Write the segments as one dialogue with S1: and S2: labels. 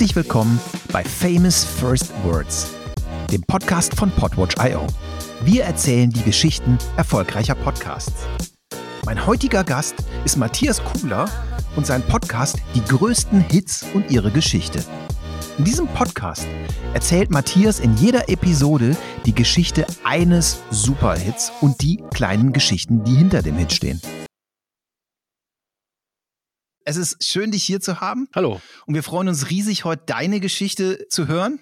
S1: Herzlich willkommen bei Famous First Words, dem Podcast von Podwatch.io. Wir erzählen die Geschichten erfolgreicher Podcasts. Mein heutiger Gast ist Matthias Kugler und sein Podcast Die größten Hits und ihre Geschichte. In diesem Podcast erzählt Matthias in jeder Episode die Geschichte eines Superhits und die kleinen Geschichten, die hinter dem Hit stehen. Es ist schön, dich hier zu haben.
S2: Hallo.
S1: Und wir freuen uns riesig, heute deine Geschichte zu hören.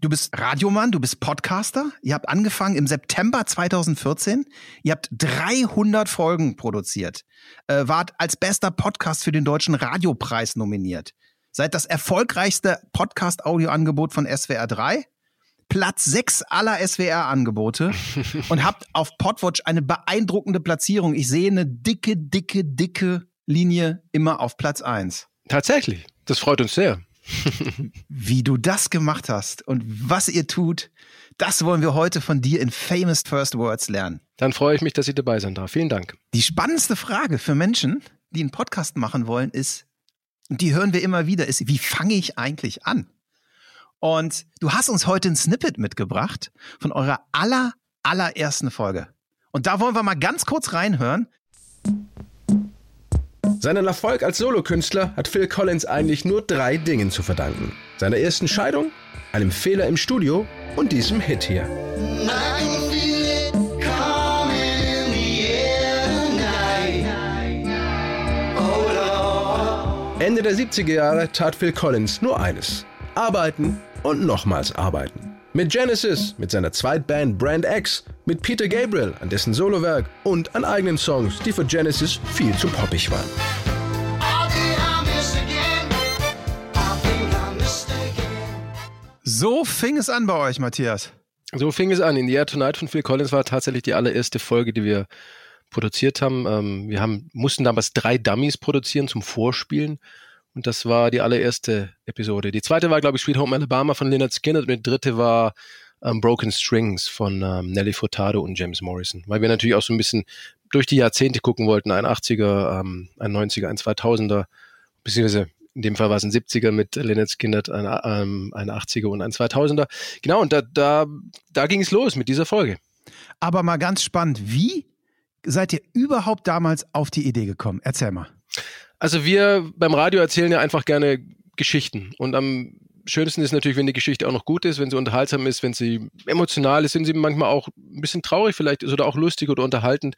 S1: Du bist Radiomann, du bist Podcaster. Ihr habt angefangen im September 2014. Ihr habt 300 Folgen produziert. Äh, wart als bester Podcast für den Deutschen Radiopreis nominiert. Seid das erfolgreichste Podcast-Audioangebot von SWR 3. Platz 6 aller SWR-Angebote und habt auf Podwatch eine beeindruckende Platzierung. Ich sehe eine dicke, dicke, dicke Linie immer auf Platz 1.
S2: Tatsächlich. Das freut uns sehr.
S1: Wie du das gemacht hast und was ihr tut, das wollen wir heute von dir in Famous First Words lernen.
S2: Dann freue ich mich, dass ich dabei sein darf. Vielen Dank.
S1: Die spannendste Frage für Menschen, die einen Podcast machen wollen, ist, und die hören wir immer wieder, ist, wie fange ich eigentlich an? Und du hast uns heute ein Snippet mitgebracht von eurer aller, allerersten Folge. Und da wollen wir mal ganz kurz reinhören.
S3: Seinen Erfolg als Solokünstler hat Phil Collins eigentlich nur drei Dingen zu verdanken. Seiner ersten Scheidung, einem Fehler im Studio und diesem Hit hier. Ende der 70er Jahre tat Phil Collins nur eines. Arbeiten und nochmals arbeiten. Mit Genesis, mit seiner Zweitband Brand X, mit Peter Gabriel an dessen Solowerk und an eigenen Songs, die für Genesis viel zu poppig waren.
S1: So fing es an bei euch, Matthias.
S2: So fing es an. In the Air Tonight von Phil Collins war tatsächlich die allererste Folge, die wir produziert haben. Ähm, wir haben, mussten damals drei Dummies produzieren zum Vorspielen. Und das war die allererste Episode. Die zweite war, glaube ich, Sweet Home Alabama von Leonard Skinner. Und die dritte war ähm, Broken Strings von ähm, Nelly Furtado und James Morrison. Weil wir natürlich auch so ein bisschen durch die Jahrzehnte gucken wollten. Ein 80er, ähm, ein 90er, ein 2000er, beziehungsweise in dem Fall war es ein 70er mit Leonard Skinner, ein, ein 80er und ein 2000er. Genau, und da, da, da ging es los mit dieser Folge.
S1: Aber mal ganz spannend, wie seid ihr überhaupt damals auf die Idee gekommen? Erzähl mal.
S2: Also wir beim Radio erzählen ja einfach gerne Geschichten und am schönsten ist natürlich, wenn die Geschichte auch noch gut ist, wenn sie unterhaltsam ist, wenn sie emotional ist, sind sie manchmal auch ein bisschen traurig vielleicht ist oder auch lustig oder unterhaltend.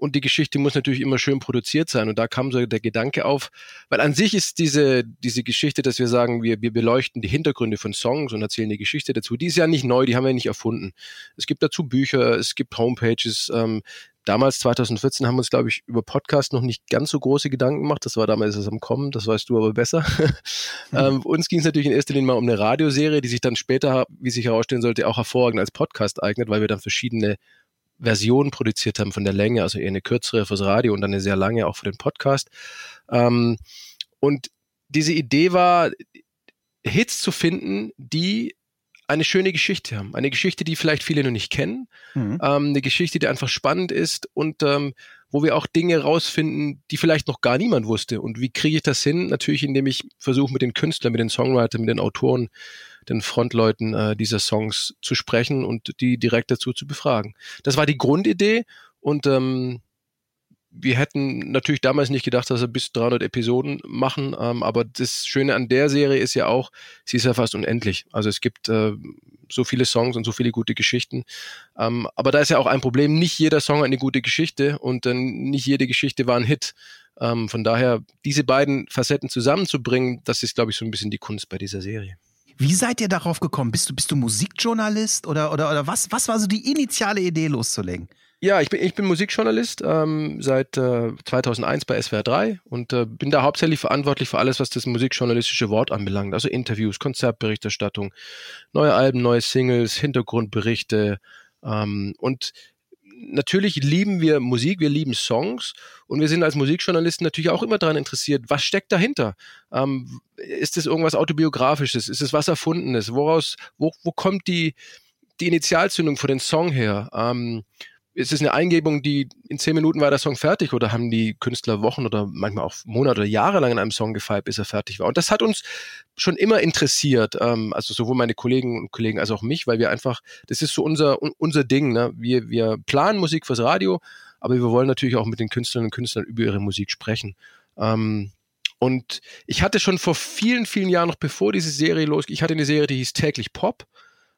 S2: Und die Geschichte muss natürlich immer schön produziert sein. Und da kam so der Gedanke auf, weil an sich ist diese, diese Geschichte, dass wir sagen, wir, wir beleuchten die Hintergründe von Songs und erzählen die Geschichte dazu, die ist ja nicht neu, die haben wir nicht erfunden. Es gibt dazu Bücher, es gibt Homepages, ähm, damals 2014 haben wir uns, glaube ich, über Podcast noch nicht ganz so große Gedanken gemacht. Das war damals erst am Kommen, das weißt du aber besser. Mhm. ähm, uns ging es natürlich in erster Linie mal um eine Radioserie, die sich dann später, wie sich herausstellen sollte, auch hervorragend als Podcast eignet, weil wir dann verschiedene Versionen produziert haben von der Länge, also eher eine kürzere fürs Radio und dann eine sehr lange auch für den Podcast. Ähm, und diese Idee war, Hits zu finden, die eine schöne Geschichte haben. Eine Geschichte, die vielleicht viele noch nicht kennen. Mhm. Ähm, eine Geschichte, die einfach spannend ist und ähm, wo wir auch Dinge rausfinden, die vielleicht noch gar niemand wusste. Und wie kriege ich das hin? Natürlich, indem ich versuche, mit den Künstlern, mit den Songwritern, mit den Autoren, den Frontleuten äh, dieser Songs zu sprechen und die direkt dazu zu befragen. Das war die Grundidee und ähm, wir hätten natürlich damals nicht gedacht, dass wir bis 300 Episoden machen, ähm, aber das Schöne an der Serie ist ja auch, sie ist ja fast unendlich. Also es gibt äh, so viele Songs und so viele gute Geschichten. Ähm, aber da ist ja auch ein Problem, nicht jeder Song hat eine gute Geschichte und äh, nicht jede Geschichte war ein Hit. Ähm, von daher, diese beiden Facetten zusammenzubringen, das ist, glaube ich, so ein bisschen die Kunst bei dieser Serie.
S1: Wie seid ihr darauf gekommen? Bist du, bist du Musikjournalist oder, oder, oder was, was war so die initiale Idee loszulegen?
S2: Ja, ich bin, ich bin Musikjournalist ähm, seit äh, 2001 bei SWR 3 und äh, bin da hauptsächlich verantwortlich für alles, was das musikjournalistische Wort anbelangt. Also Interviews, Konzertberichterstattung, neue Alben, neue Singles, Hintergrundberichte ähm, und natürlich lieben wir Musik, wir lieben Songs und wir sind als Musikjournalisten natürlich auch immer daran interessiert, was steckt dahinter? Ähm, ist es irgendwas autobiografisches? Ist es was Erfundenes? Woraus, wo, wo kommt die, die Initialzündung für den Song her? Ähm, ist es eine Eingebung, die in zehn Minuten war der Song fertig oder haben die Künstler Wochen oder manchmal auch Monate oder Jahre lang an einem Song gefeilt, bis er fertig war? Und das hat uns schon immer interessiert, ähm, also sowohl meine Kollegen und Kollegen als auch mich, weil wir einfach, das ist so unser, unser Ding. Ne? Wir, wir planen Musik fürs Radio, aber wir wollen natürlich auch mit den Künstlerinnen und Künstlern über ihre Musik sprechen. Ähm, und ich hatte schon vor vielen, vielen Jahren, noch bevor diese Serie losging, ich hatte eine Serie, die hieß täglich Pop.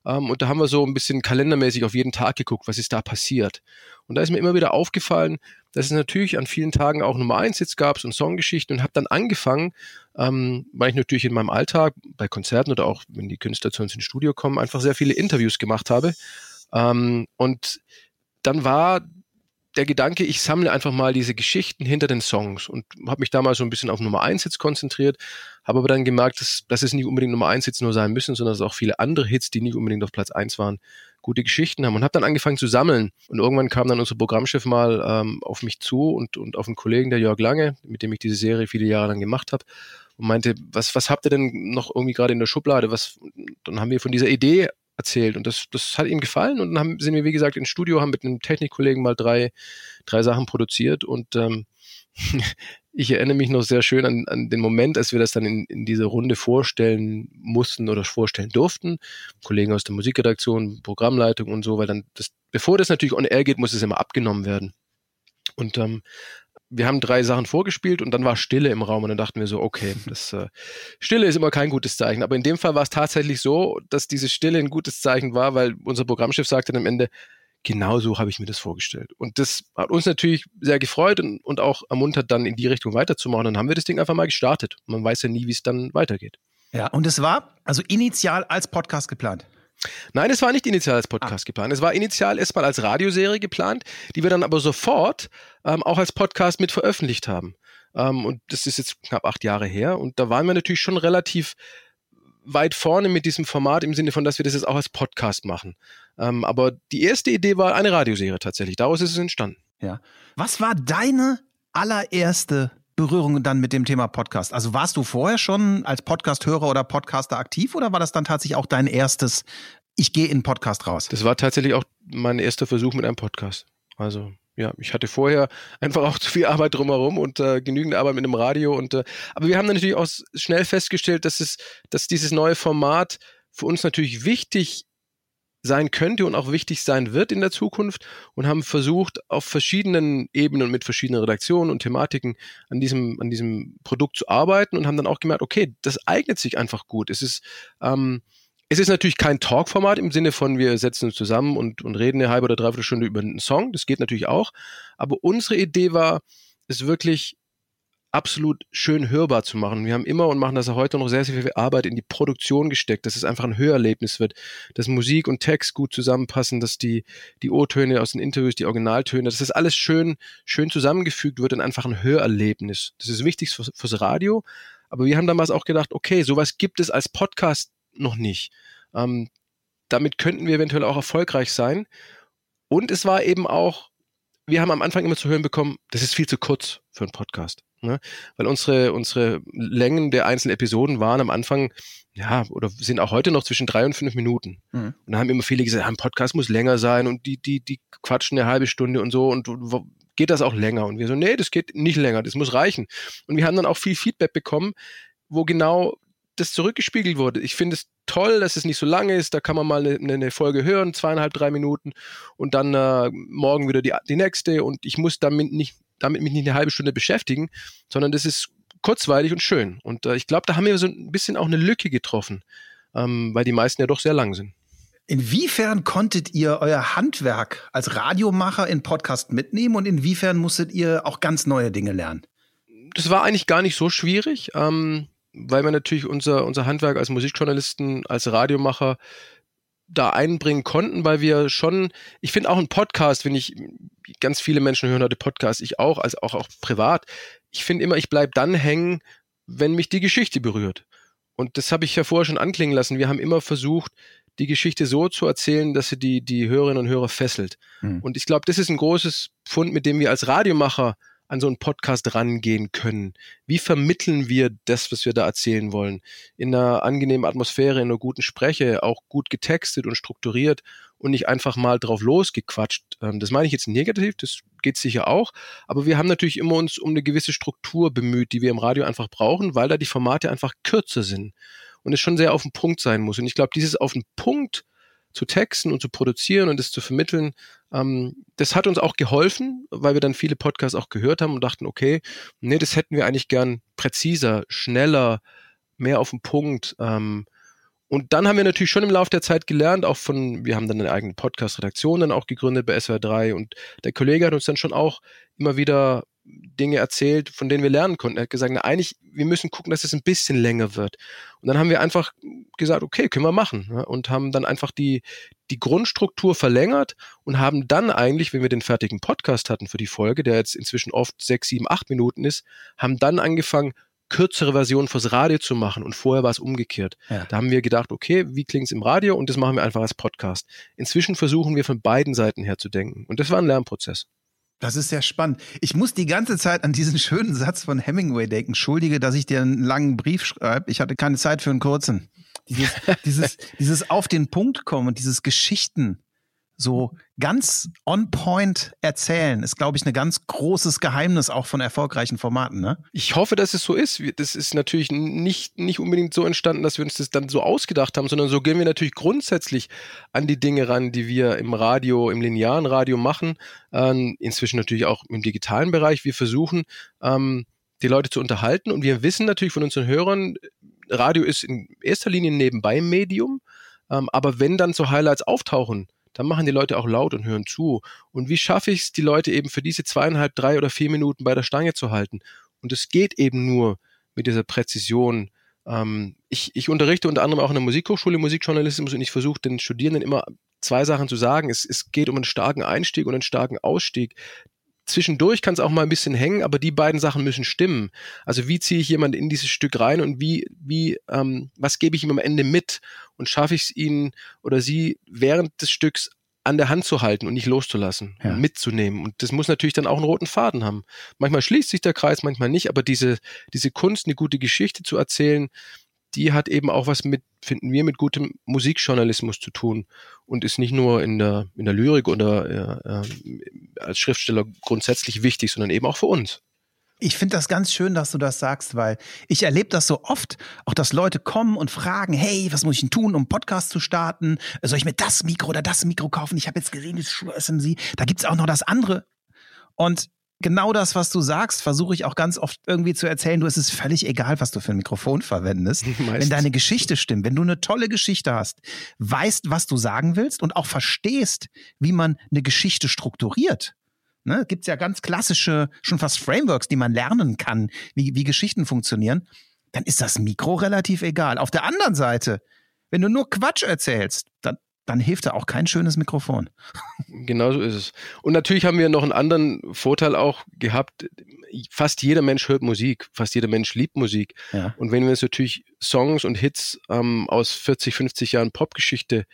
S2: Ähm, und da haben wir so ein bisschen kalendermäßig auf jeden Tag geguckt, was ist da passiert. Und da ist mir immer wieder aufgefallen, dass es natürlich an vielen Tagen auch Nummer eins Hits gab und Songgeschichten und habe dann angefangen, ähm, weil ich natürlich in meinem Alltag bei Konzerten oder auch wenn die Künstler zu uns ins Studio kommen, einfach sehr viele Interviews gemacht habe. Ähm, und dann war der Gedanke, ich sammle einfach mal diese Geschichten hinter den Songs und habe mich damals so ein bisschen auf Nummer 1 Hits konzentriert, habe aber dann gemerkt, dass, dass es nicht unbedingt Nummer 1 Hits nur sein müssen, sondern dass auch viele andere Hits, die nicht unbedingt auf Platz 1 waren, gute Geschichten haben und habe dann angefangen zu sammeln. Und irgendwann kam dann unser Programmchef mal ähm, auf mich zu und, und auf einen Kollegen, der Jörg Lange, mit dem ich diese Serie viele Jahre lang gemacht habe, und meinte, was, was habt ihr denn noch irgendwie gerade in der Schublade? Was, dann haben wir von dieser Idee erzählt. Und das, das hat ihm gefallen. Und dann haben, sind wir, wie gesagt, ins Studio, haben mit einem Technikkollegen mal drei, drei Sachen produziert. Und ähm, ich erinnere mich noch sehr schön an, an den Moment, als wir das dann in, in dieser Runde vorstellen mussten oder vorstellen durften. Kollegen aus der Musikredaktion, Programmleitung und so, weil dann das, bevor das natürlich on air geht, muss es immer abgenommen werden. Und ähm, wir haben drei Sachen vorgespielt und dann war Stille im Raum und dann dachten wir so, okay, das äh, Stille ist immer kein gutes Zeichen. Aber in dem Fall war es tatsächlich so, dass diese Stille ein gutes Zeichen war, weil unser Programmchef sagte dann am Ende, genau so habe ich mir das vorgestellt. Und das hat uns natürlich sehr gefreut und, und auch ermuntert, dann in die Richtung weiterzumachen. Dann haben wir das Ding einfach mal gestartet. Man weiß ja nie, wie es dann weitergeht.
S1: Ja, und es war also initial als Podcast geplant.
S2: Nein, es war nicht initial als Podcast ah. geplant. Es war initial erstmal als Radioserie geplant, die wir dann aber sofort ähm, auch als Podcast mit veröffentlicht haben. Ähm, und das ist jetzt knapp acht Jahre her. Und da waren wir natürlich schon relativ weit vorne mit diesem Format im Sinne von, dass wir das jetzt auch als Podcast machen. Ähm, aber die erste Idee war eine Radioserie tatsächlich. Daraus ist es entstanden.
S1: Ja. Was war deine allererste Berührung dann mit dem Thema Podcast? Also warst du vorher schon als Podcast-Hörer oder Podcaster aktiv oder war das dann tatsächlich auch dein erstes, ich gehe in Podcast raus?
S2: Das war tatsächlich auch mein erster Versuch mit einem Podcast. Also ja, ich hatte vorher einfach auch zu viel Arbeit drumherum und äh, genügend Arbeit mit dem Radio und äh, aber wir haben dann natürlich auch schnell festgestellt, dass es, dass dieses neue Format für uns natürlich wichtig sein könnte und auch wichtig sein wird in der Zukunft und haben versucht, auf verschiedenen Ebenen mit verschiedenen Redaktionen und Thematiken an diesem, an diesem Produkt zu arbeiten und haben dann auch gemerkt, okay, das eignet sich einfach gut. Es ist, ähm, es ist natürlich kein Talk-Format im Sinne von, wir setzen uns zusammen und, und reden eine halbe oder dreiviertel Stunde über einen Song. Das geht natürlich auch. Aber unsere Idee war, es wirklich absolut schön hörbar zu machen. Wir haben immer und machen das auch heute noch sehr, sehr viel Arbeit in die Produktion gesteckt, dass es einfach ein Hörerlebnis wird, dass Musik und Text gut zusammenpassen, dass die, die O-Töne aus den Interviews, die Originaltöne, dass das alles schön, schön zusammengefügt wird in einfach ein Hörerlebnis. Das ist wichtig fürs, fürs Radio. Aber wir haben damals auch gedacht, okay, sowas gibt es als Podcast noch nicht. Ähm, damit könnten wir eventuell auch erfolgreich sein. Und es war eben auch, wir haben am Anfang immer zu hören bekommen, das ist viel zu kurz für einen Podcast. Ne? Weil unsere, unsere Längen der einzelnen Episoden waren am Anfang, ja, oder sind auch heute noch zwischen drei und fünf Minuten. Mhm. Und da haben immer viele gesagt, ein Podcast muss länger sein und die, die, die quatschen eine halbe Stunde und so und geht das auch länger? Und wir so, nee, das geht nicht länger, das muss reichen. Und wir haben dann auch viel Feedback bekommen, wo genau das zurückgespiegelt wurde. Ich finde es toll, dass es nicht so lange ist. Da kann man mal eine, eine Folge hören, zweieinhalb, drei Minuten und dann äh, morgen wieder die, die nächste. Und ich muss damit nicht damit mich nicht eine halbe Stunde beschäftigen, sondern das ist kurzweilig und schön. Und äh, ich glaube, da haben wir so ein bisschen auch eine Lücke getroffen, ähm, weil die meisten ja doch sehr lang sind.
S1: Inwiefern konntet ihr euer Handwerk als Radiomacher in Podcast mitnehmen und inwiefern musstet ihr auch ganz neue Dinge lernen?
S2: Das war eigentlich gar nicht so schwierig, ähm, weil wir natürlich unser, unser Handwerk als Musikjournalisten, als Radiomacher da einbringen konnten, weil wir schon, ich finde auch ein Podcast, wenn ich, ganz viele Menschen hören heute Podcasts, ich auch, also auch, auch privat, ich finde immer, ich bleibe dann hängen, wenn mich die Geschichte berührt. Und das habe ich ja vorher schon anklingen lassen. Wir haben immer versucht, die Geschichte so zu erzählen, dass sie die, die Hörerinnen und Hörer fesselt. Mhm. Und ich glaube, das ist ein großes Fund, mit dem wir als Radiomacher an so einen Podcast rangehen können? Wie vermitteln wir das, was wir da erzählen wollen? In einer angenehmen Atmosphäre, in einer guten Spreche, auch gut getextet und strukturiert und nicht einfach mal drauf losgequatscht. Ähm, das meine ich jetzt negativ, das geht sicher auch, aber wir haben natürlich immer uns um eine gewisse Struktur bemüht, die wir im Radio einfach brauchen, weil da die Formate einfach kürzer sind und es schon sehr auf den Punkt sein muss. Und ich glaube, dieses auf den Punkt zu texten und zu produzieren und es zu vermitteln, ähm, das hat uns auch geholfen, weil wir dann viele Podcasts auch gehört haben und dachten, okay, nee, das hätten wir eigentlich gern präziser, schneller, mehr auf den Punkt. Ähm, und dann haben wir natürlich schon im Laufe der Zeit gelernt, auch von, wir haben dann eine eigene Podcast-Redaktion dann auch gegründet bei SWR3 und der Kollege hat uns dann schon auch immer wieder Dinge erzählt, von denen wir lernen konnten. Er hat gesagt, na, eigentlich, wir müssen gucken, dass es ein bisschen länger wird. Und dann haben wir einfach gesagt, okay, können wir machen. Ja, und haben dann einfach die, die Grundstruktur verlängert und haben dann eigentlich, wenn wir den fertigen Podcast hatten für die Folge, der jetzt inzwischen oft sechs, sieben, acht Minuten ist, haben dann angefangen, kürzere Versionen fürs Radio zu machen und vorher war es umgekehrt. Ja. Da haben wir gedacht, okay, wie klingt es im Radio und das machen wir einfach als Podcast. Inzwischen versuchen wir von beiden Seiten her zu denken und das war ein Lernprozess.
S1: Das ist sehr spannend. Ich muss die ganze Zeit an diesen schönen Satz von Hemingway denken. Entschuldige, dass ich dir einen langen Brief schreibe. Ich hatte keine Zeit für einen kurzen. Dieses, dieses, dieses auf den Punkt kommen und dieses Geschichten so ganz on point erzählen, ist, glaube ich, ein ganz großes Geheimnis auch von erfolgreichen Formaten. Ne?
S2: Ich hoffe, dass es so ist. Das ist natürlich nicht, nicht unbedingt so entstanden, dass wir uns das dann so ausgedacht haben, sondern so gehen wir natürlich grundsätzlich an die Dinge ran, die wir im Radio, im linearen Radio machen. Ähm, inzwischen natürlich auch im digitalen Bereich. Wir versuchen, ähm, die Leute zu unterhalten und wir wissen natürlich von unseren Hörern, Radio ist in erster Linie nebenbei Medium. Ähm, aber wenn dann so Highlights auftauchen, dann machen die Leute auch laut und hören zu. Und wie schaffe ich es, die Leute eben für diese zweieinhalb, drei oder vier Minuten bei der Stange zu halten? Und es geht eben nur mit dieser Präzision. Ähm, ich, ich unterrichte unter anderem auch in der Musikhochschule Musikjournalismus und ich versuche den Studierenden immer zwei Sachen zu sagen. Es, es geht um einen starken Einstieg und einen starken Ausstieg. Zwischendurch kann es auch mal ein bisschen hängen, aber die beiden Sachen müssen stimmen. Also wie ziehe ich jemanden in dieses Stück rein und wie, wie, ähm, was gebe ich ihm am Ende mit und schaffe ich es ihnen oder sie während des Stücks an der Hand zu halten und nicht loszulassen, ja. mitzunehmen. Und das muss natürlich dann auch einen roten Faden haben. Manchmal schließt sich der Kreis, manchmal nicht, aber diese, diese Kunst, eine gute Geschichte zu erzählen, die hat eben auch was mit, finden wir, mit gutem Musikjournalismus zu tun und ist nicht nur in der, in der Lyrik oder äh, als Schriftsteller grundsätzlich wichtig, sondern eben auch für uns.
S1: Ich finde das ganz schön, dass du das sagst, weil ich erlebe das so oft, auch dass Leute kommen und fragen, hey, was muss ich denn tun, um einen Podcast zu starten? Soll ich mir das Mikro oder das Mikro kaufen? Ich habe jetzt gesehen, das Shure SMC, da gibt's auch noch das andere. Und genau das, was du sagst, versuche ich auch ganz oft irgendwie zu erzählen. Du, es ist völlig egal, was du für ein Mikrofon verwendest. Meistens. Wenn deine Geschichte stimmt, wenn du eine tolle Geschichte hast, weißt, was du sagen willst und auch verstehst, wie man eine Geschichte strukturiert. Ne, Gibt ja ganz klassische, schon fast Frameworks, die man lernen kann, wie, wie Geschichten funktionieren. Dann ist das Mikro relativ egal. Auf der anderen Seite, wenn du nur Quatsch erzählst, dann dann hilft da auch kein schönes Mikrofon.
S2: Genau so ist es. Und natürlich haben wir noch einen anderen Vorteil auch gehabt. Fast jeder Mensch hört Musik, fast jeder Mensch liebt Musik. Ja. Und wenn wir uns natürlich Songs und Hits ähm, aus 40, 50 Jahren Popgeschichte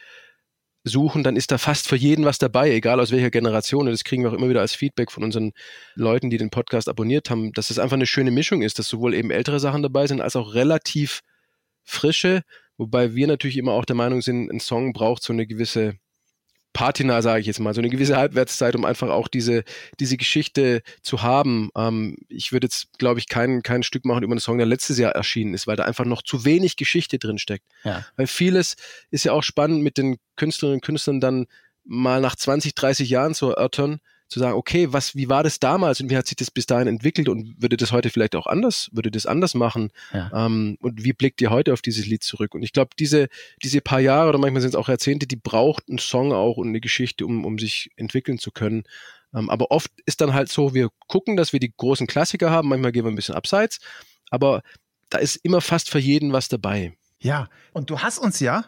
S2: suchen, dann ist da fast für jeden was dabei, egal aus welcher Generation. Und das kriegen wir auch immer wieder als Feedback von unseren Leuten, die den Podcast abonniert haben, dass es einfach eine schöne Mischung ist, dass sowohl eben ältere Sachen dabei sind, als auch relativ frische, Wobei wir natürlich immer auch der Meinung sind, ein Song braucht so eine gewisse Patina, sage ich jetzt mal, so eine gewisse Halbwertszeit, um einfach auch diese, diese Geschichte zu haben. Ähm, ich würde jetzt, glaube ich, kein, kein Stück machen über einen Song, der letztes Jahr erschienen ist, weil da einfach noch zu wenig Geschichte drin steckt. Ja. Weil vieles ist ja auch spannend mit den Künstlerinnen und Künstlern dann mal nach 20, 30 Jahren zu erörtern, zu sagen, okay, was, wie war das damals und wie hat sich das bis dahin entwickelt und würde das heute vielleicht auch anders, würde das anders machen? Ja. Ähm, und wie blickt ihr heute auf dieses Lied zurück? Und ich glaube, diese, diese paar Jahre oder manchmal sind es auch Jahrzehnte, die braucht ein Song auch und eine Geschichte, um, um sich entwickeln zu können. Ähm, aber oft ist dann halt so, wir gucken, dass wir die großen Klassiker haben, manchmal gehen wir ein bisschen abseits, aber da ist immer fast für jeden was dabei.
S1: Ja, und du hast uns ja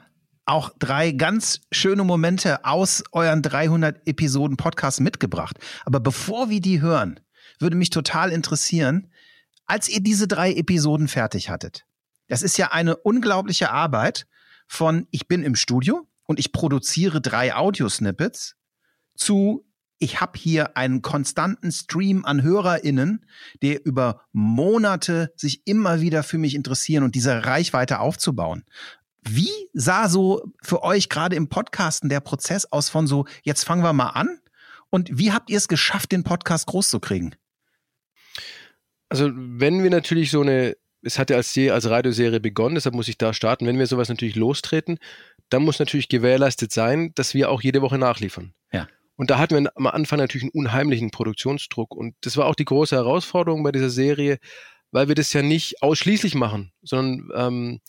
S1: auch drei ganz schöne Momente aus euren 300 Episoden Podcast mitgebracht. Aber bevor wir die hören, würde mich total interessieren, als ihr diese drei Episoden fertig hattet. Das ist ja eine unglaubliche Arbeit von ich bin im Studio und ich produziere drei Audiosnippets zu ich habe hier einen konstanten Stream an HörerInnen, der über Monate sich immer wieder für mich interessieren und diese Reichweite aufzubauen. Wie sah so für euch gerade im Podcasten der Prozess aus von so, jetzt fangen wir mal an? Und wie habt ihr es geschafft, den Podcast groß zu kriegen?
S2: Also, wenn wir natürlich so eine, es hat ja als, als Radioserie begonnen, deshalb muss ich da starten, wenn wir sowas natürlich lostreten, dann muss natürlich gewährleistet sein, dass wir auch jede Woche nachliefern.
S1: Ja.
S2: Und da hatten wir am Anfang natürlich einen unheimlichen Produktionsdruck. Und das war auch die große Herausforderung bei dieser Serie, weil wir das ja nicht ausschließlich machen, sondern ähm,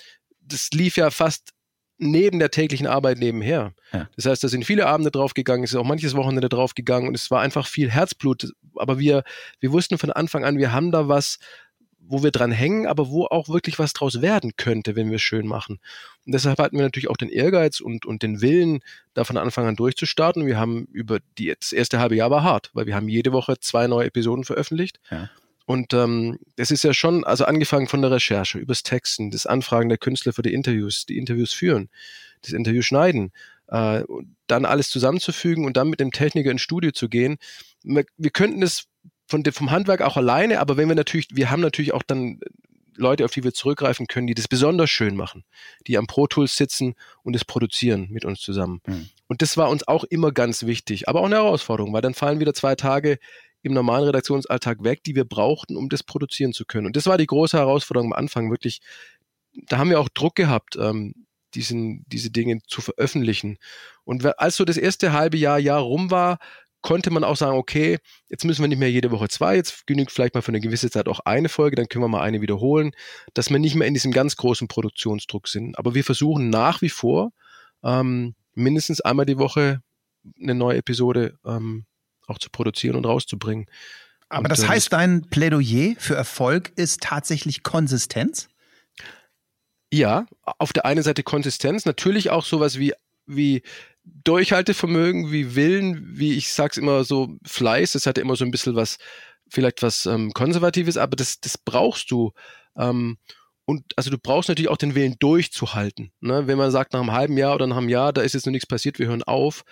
S2: das lief ja fast neben der täglichen Arbeit nebenher. Ja. Das heißt, da sind viele Abende draufgegangen, es ist auch manches Wochenende draufgegangen und es war einfach viel Herzblut. Aber wir, wir wussten von Anfang an, wir haben da was, wo wir dran hängen, aber wo auch wirklich was draus werden könnte, wenn wir es schön machen. Und deshalb hatten wir natürlich auch den Ehrgeiz und, und den Willen, da von Anfang an durchzustarten. Wir haben über die, das erste halbe Jahr war hart, weil wir haben jede Woche zwei neue Episoden veröffentlicht.
S1: Ja.
S2: Und ähm, das ist ja schon, also angefangen von der Recherche, übers Texten, das Anfragen der Künstler für die Interviews, die Interviews führen, das Interview schneiden, äh, dann alles zusammenzufügen und dann mit dem Techniker ins Studio zu gehen. Wir, wir könnten das von vom Handwerk auch alleine, aber wenn wir natürlich, wir haben natürlich auch dann Leute, auf die wir zurückgreifen können, die das besonders schön machen, die am Pro Tools sitzen und es produzieren mit uns zusammen. Mhm. Und das war uns auch immer ganz wichtig, aber auch eine Herausforderung, weil dann fallen wieder zwei Tage im normalen Redaktionsalltag weg, die wir brauchten, um das produzieren zu können. Und das war die große Herausforderung am Anfang, wirklich. Da haben wir auch Druck gehabt, ähm, diesen, diese Dinge zu veröffentlichen. Und als so das erste halbe Jahr, Jahr rum war, konnte man auch sagen, okay, jetzt müssen wir nicht mehr jede Woche zwei, jetzt genügt vielleicht mal für eine gewisse Zeit auch eine Folge, dann können wir mal eine wiederholen, dass wir nicht mehr in diesem ganz großen Produktionsdruck sind. Aber wir versuchen nach wie vor ähm, mindestens einmal die Woche eine neue Episode ähm, auch zu produzieren und rauszubringen.
S1: Aber und, das heißt, dein Plädoyer für Erfolg ist tatsächlich Konsistenz?
S2: Ja, auf der einen Seite Konsistenz, natürlich auch sowas wie, wie Durchhaltevermögen, wie Willen, wie ich sag's immer so, Fleiß, das hat ja immer so ein bisschen was, vielleicht was ähm, Konservatives, aber das, das brauchst du. Ähm, und also du brauchst natürlich auch den Willen durchzuhalten. Ne? Wenn man sagt, nach einem halben Jahr oder nach einem Jahr, da ist jetzt noch nichts passiert, wir hören auf.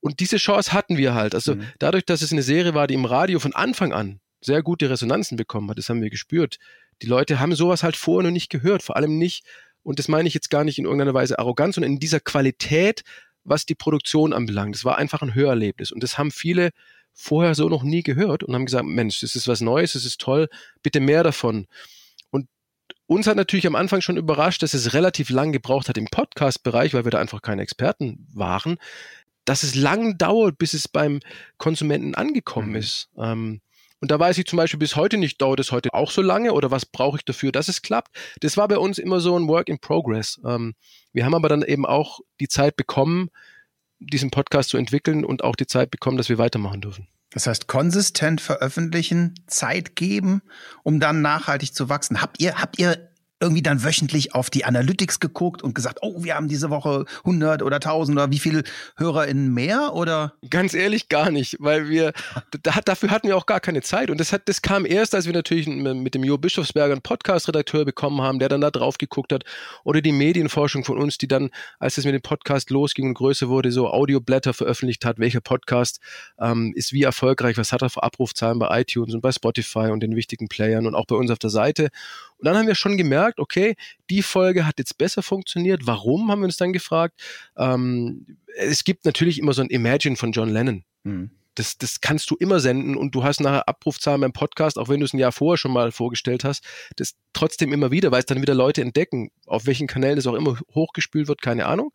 S2: Und diese Chance hatten wir halt. Also mhm. dadurch, dass es eine Serie war, die im Radio von Anfang an sehr gute Resonanzen bekommen hat, das haben wir gespürt. Die Leute haben sowas halt vorher noch nicht gehört, vor allem nicht, und das meine ich jetzt gar nicht in irgendeiner Weise arrogant, sondern in dieser Qualität, was die Produktion anbelangt. Das war einfach ein Hörerlebnis. Und das haben viele vorher so noch nie gehört und haben gesagt, Mensch, das ist was Neues, das ist toll, bitte mehr davon. Und uns hat natürlich am Anfang schon überrascht, dass es relativ lang gebraucht hat im Podcast-Bereich, weil wir da einfach keine Experten waren, dass es lang dauert, bis es beim Konsumenten angekommen mhm. ist. Ähm, und da weiß ich zum Beispiel bis heute nicht, dauert es heute auch so lange oder was brauche ich dafür, dass es klappt. Das war bei uns immer so ein Work in Progress. Ähm, wir haben aber dann eben auch die Zeit bekommen, diesen Podcast zu entwickeln und auch die Zeit bekommen, dass wir weitermachen dürfen.
S1: Das heißt, konsistent veröffentlichen, Zeit geben, um dann nachhaltig zu wachsen. Habt ihr, habt ihr irgendwie dann wöchentlich auf die Analytics geguckt und gesagt, oh, wir haben diese Woche 100 oder 1000 oder wie viele HörerInnen mehr oder?
S2: Ganz ehrlich gar nicht, weil wir, da, dafür hatten wir auch gar keine Zeit. Und das hat, das kam erst, als wir natürlich mit dem Jo Bischofsberger einen Podcast-Redakteur bekommen haben, der dann da drauf geguckt hat. Oder die Medienforschung von uns, die dann, als es mit dem Podcast losging und größer wurde, so Audioblätter veröffentlicht hat, welcher Podcast ähm, ist wie erfolgreich, was hat er für Abrufzahlen bei iTunes und bei Spotify und den wichtigen Playern und auch bei uns auf der Seite. Und dann haben wir schon gemerkt, okay, die Folge hat jetzt besser funktioniert. Warum, haben wir uns dann gefragt. Ähm, es gibt natürlich immer so ein Imagine von John Lennon. Mhm. Das, das kannst du immer senden und du hast nachher Abrufzahlen beim Podcast, auch wenn du es ein Jahr vorher schon mal vorgestellt hast, das trotzdem immer wieder, weil es dann wieder Leute entdecken, auf welchen Kanälen das auch immer hochgespült wird, keine Ahnung.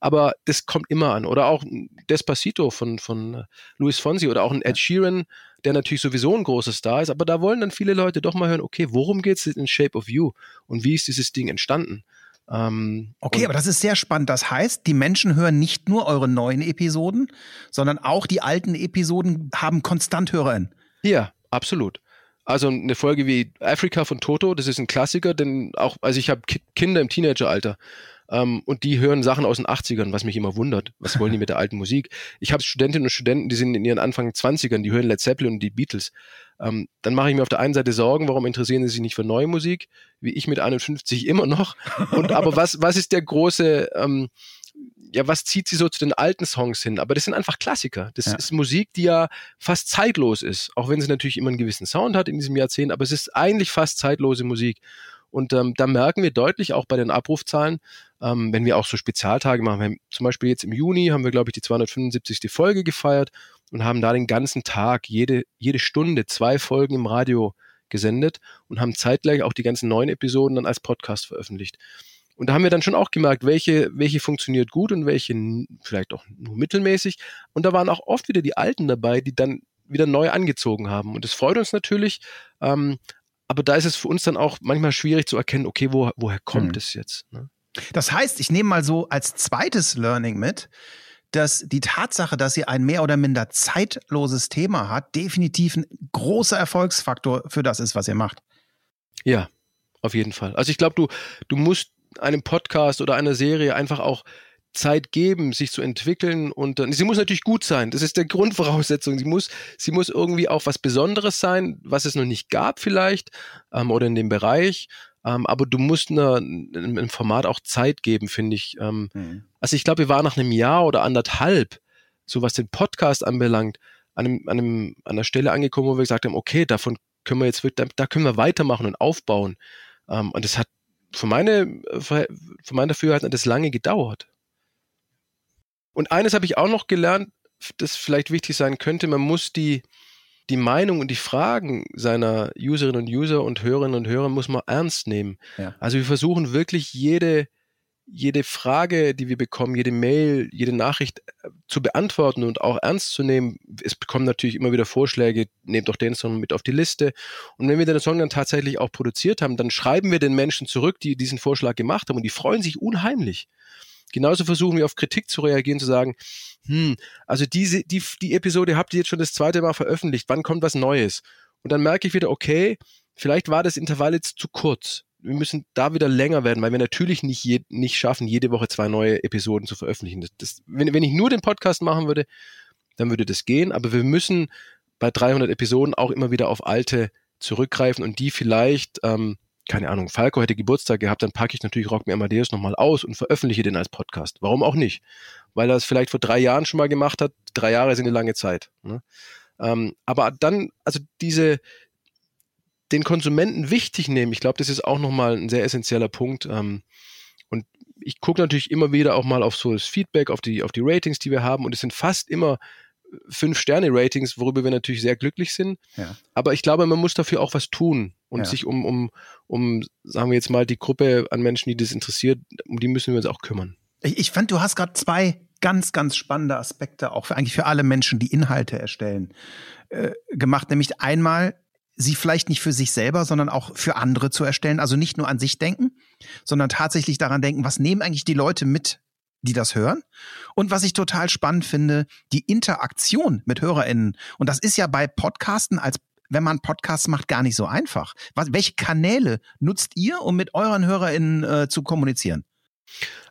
S2: Aber das kommt immer an. Oder auch Despacito von, von Luis Fonsi oder auch ein Ed Sheeran, der natürlich sowieso ein großer Star ist, aber da wollen dann viele Leute doch mal hören, okay, worum geht es in Shape of You und wie ist dieses Ding entstanden?
S1: Ähm, okay, aber das ist sehr spannend. Das heißt, die Menschen hören nicht nur eure neuen Episoden, sondern auch die alten Episoden haben konstant HörerInnen.
S2: Ja, absolut. Also eine Folge wie Africa von Toto, das ist ein Klassiker, denn auch, also ich habe Kinder im Teenageralter ähm, und die hören Sachen aus den 80ern, was mich immer wundert. Was wollen die mit der alten Musik? Ich habe Studentinnen und Studenten, die sind in ihren Anfang 20ern, die hören Led Zeppelin und die Beatles. Ähm, dann mache ich mir auf der einen Seite Sorgen, warum interessieren sie sich nicht für neue Musik, wie ich mit 51 immer noch. Und aber was, was ist der große, ähm, ja, was zieht sie so zu den alten Songs hin? Aber das sind einfach Klassiker. Das
S1: Ja.
S2: ist Musik, die ja fast zeitlos ist, auch wenn sie natürlich immer einen gewissen Sound hat in diesem Jahrzehnt, aber es ist eigentlich fast zeitlose Musik. Und ähm, da merken wir deutlich auch bei den Abrufzahlen, ähm, wenn wir auch so Spezialtage machen. Haben, zum Beispiel jetzt im Juni haben wir, glaube ich, die 275. Folge gefeiert und haben da den ganzen Tag, jede, jede Stunde zwei Folgen im Radio gesendet und haben zeitgleich auch die ganzen neuen Episoden dann als Podcast veröffentlicht. Und da haben wir dann schon auch gemerkt, welche, welche funktioniert gut und welche vielleicht auch nur mittelmäßig. Und da waren auch oft wieder die Alten dabei, die dann wieder neu angezogen haben. Und das freut uns natürlich. Ähm, aber da ist es für uns dann auch manchmal schwierig zu erkennen, okay, wo, woher kommt
S1: Mhm.
S2: es jetzt? Ne?
S1: Das heißt, ich nehme mal so als zweites Learning mit, dass die Tatsache, dass ihr ein mehr oder minder zeitloses Thema habt, definitiv ein großer Erfolgsfaktor für das ist, was ihr macht.
S2: Ja, auf jeden Fall. Also ich glaube, du, du musst einem Podcast oder einer Serie einfach auch Zeit geben, sich zu entwickeln und dann, sie muss natürlich gut sein. Das ist der Grundvoraussetzung. Sie muss, sie muss irgendwie auch was Besonderes sein, was es noch nicht gab vielleicht ähm, oder in dem Bereich. Ähm, aber du musst einer, einem Format auch Zeit geben, finde ich. Ähm, also ich glaube, wir waren nach einem Jahr oder anderthalb, so was den Podcast anbelangt, an, einem, an, einem, an einer Stelle angekommen, wo wir gesagt haben, okay, davon können wir jetzt wirklich, da, da können wir weitermachen und aufbauen. Ähm, und das hat für meine, für, für mein Dafürhalten hat das lange gedauert. Und eines habe ich auch noch gelernt, das vielleicht wichtig sein könnte, man muss die, die Meinung und die Fragen seiner Userinnen und User und Hörerinnen und Hörer muss man ernst nehmen.
S1: Ja.
S2: Also wir versuchen wirklich jede, jede Frage, die wir bekommen, jede Mail, jede Nachricht äh, zu beantworten und auch ernst zu nehmen. Es bekommen natürlich immer wieder Vorschläge, nehmt doch den Song mit auf die Liste. Und wenn wir den Song dann tatsächlich auch produziert haben, dann schreiben wir den Menschen zurück, die diesen Vorschlag gemacht haben und die freuen sich unheimlich. Genauso versuchen wir auf Kritik zu reagieren, zu sagen, hm, also diese, die, die Episode habt ihr jetzt schon das zweite Mal veröffentlicht, wann kommt was Neues? Und dann merke ich wieder, okay, vielleicht war das Intervall jetzt zu kurz. Wir müssen da wieder länger werden, weil wir natürlich nicht, je, nicht schaffen, jede Woche zwei neue Episoden zu veröffentlichen. Das, das, wenn, wenn ich nur den Podcast machen würde, dann würde das gehen, aber wir müssen bei 300 Episoden auch immer wieder auf alte zurückgreifen und die vielleicht, ähm, keine Ahnung, Falco hätte Geburtstag gehabt, dann packe ich natürlich Rock Me Amadeus nochmal aus und veröffentliche den als Podcast. Warum auch nicht? Weil er es vielleicht vor drei Jahren schon mal gemacht hat. Drei Jahre sind eine lange Zeit. Ne? Ähm, aber dann, also diese, den Konsumenten wichtig nehmen, ich glaube, das ist auch nochmal ein sehr essentieller Punkt. Ähm, und ich gucke natürlich immer wieder auch mal auf so das Feedback, auf die, auf die Ratings, die wir haben. Und es sind fast immer Fünf-Sterne-Ratings, worüber wir natürlich sehr glücklich sind.
S1: Ja.
S2: Aber ich glaube, man muss dafür auch was tun und
S1: Ja.
S2: sich um, um, um, sagen wir jetzt mal, die Gruppe an Menschen, die das interessiert, um die müssen wir uns auch kümmern.
S1: Ich, ich fand, du hast gerade zwei ganz, ganz spannende Aspekte, auch für, eigentlich für alle Menschen, die Inhalte erstellen, äh, gemacht. Nämlich einmal, sie vielleicht nicht für sich selber, sondern auch für andere zu erstellen. Also nicht nur an sich denken, sondern tatsächlich daran denken, was nehmen eigentlich die Leute mit, die das hören. Und was ich total spannend finde, die Interaktion mit HörerInnen. Und das ist ja bei Podcasten als wenn man Podcasts macht, gar nicht so einfach. Was, welche Kanäle nutzt ihr, um mit euren HörerInnen äh, zu kommunizieren?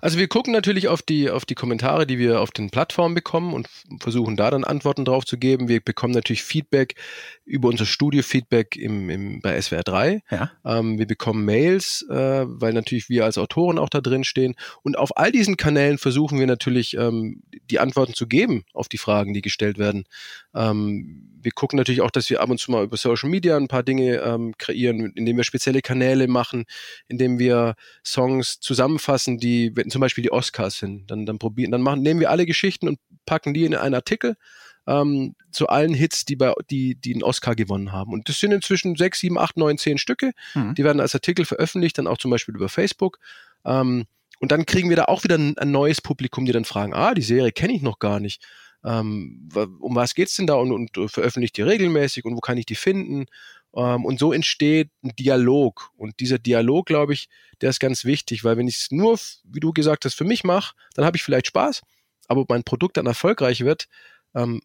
S2: Also wir gucken natürlich auf die, auf die Kommentare, die wir auf den Plattformen bekommen und versuchen da dann Antworten drauf zu geben. Wir bekommen natürlich Feedback über unser Studio-Feedback im, im, bei SWR 3.
S1: Ja.
S2: Ähm, wir bekommen Mails, äh, weil natürlich wir als Autoren auch da drin stehen. Und auf all diesen Kanälen versuchen wir natürlich ähm, die Antworten zu geben auf die Fragen, die gestellt werden. Ähm, wir gucken natürlich auch, dass wir ab und zu mal über Social Media ein paar Dinge ähm, kreieren, indem wir spezielle Kanäle machen, indem wir Songs zusammenfassen, die, wenn zum Beispiel die Oscars sind, dann, dann probieren, dann machen, nehmen wir alle Geschichten und packen die in einen Artikel ähm, zu allen Hits, die bei, die, die einen Oscar gewonnen haben. Und das sind inzwischen sechs, sieben, acht, neun, zehn Stücke.
S1: Mhm.
S2: Die werden als Artikel veröffentlicht, dann auch zum Beispiel über Facebook. Ähm, und dann kriegen wir da auch wieder ein, ein neues Publikum, die dann fragen, ah, die Serie kenne ich noch gar nicht. Ähm, um was geht's denn da und, und äh, veröffentlicht die regelmäßig und wo kann ich die finden? Ähm, und so entsteht ein Dialog. Und dieser Dialog, glaube ich, der ist ganz wichtig, weil wenn ich es nur, wie du gesagt hast, für mich mache, dann habe ich vielleicht Spaß. Aber ob mein Produkt dann erfolgreich wird, ähm,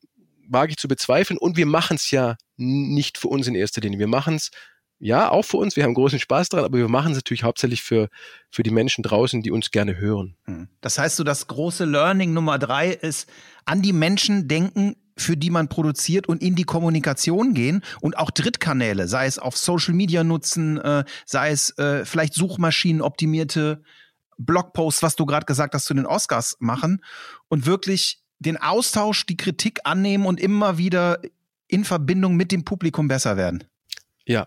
S2: wage ich zu bezweifeln. Und wir machen es ja nicht für uns in erster Linie. Wir machen es ja auch für uns. Wir haben großen Spaß daran, aber wir machen es natürlich hauptsächlich für, für die Menschen draußen, die uns gerne hören.
S1: Hm. Das heißt, so das große Learning Nummer drei ist, an die Menschen denken, für die man produziert und in die Kommunikation gehen und auch Drittkanäle, sei es auf Social Media nutzen, äh, sei es äh, vielleicht Suchmaschinen optimierte Blogpost, was du gerade gesagt hast, zu den Oscars machen und wirklich den Austausch, die Kritik annehmen und immer wieder in Verbindung mit dem Publikum besser werden.
S2: Ja.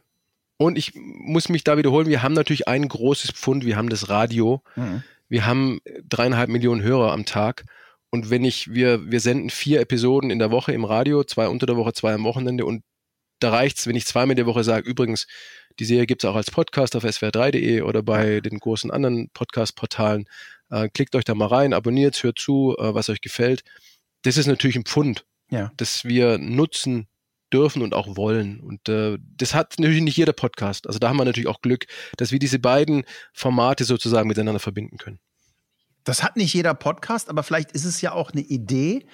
S2: Und ich muss mich da wiederholen, wir haben natürlich ein großes Pfund, wir haben das Radio. Mhm. Wir haben dreieinhalb Millionen Hörer am Tag. Und wenn ich, wir, wir senden vier Episoden in der Woche im Radio, zwei unter der Woche, zwei am Wochenende und da reicht's, wenn ich zweimal in der Woche sage, übrigens, die Serie gibt's auch als Podcast auf swr3.de oder bei den großen anderen Podcast-Portalen. Äh, klickt euch da mal rein, abonniert, hört zu, äh, was euch gefällt. Das ist natürlich ein Pfund, ja. das wir nutzen dürfen und auch wollen. Und äh, das hat natürlich nicht jeder Podcast. Also da haben wir natürlich auch Glück, dass wir diese beiden Formate sozusagen miteinander verbinden können.
S1: Das hat nicht jeder Podcast, aber vielleicht ist es ja auch eine Idee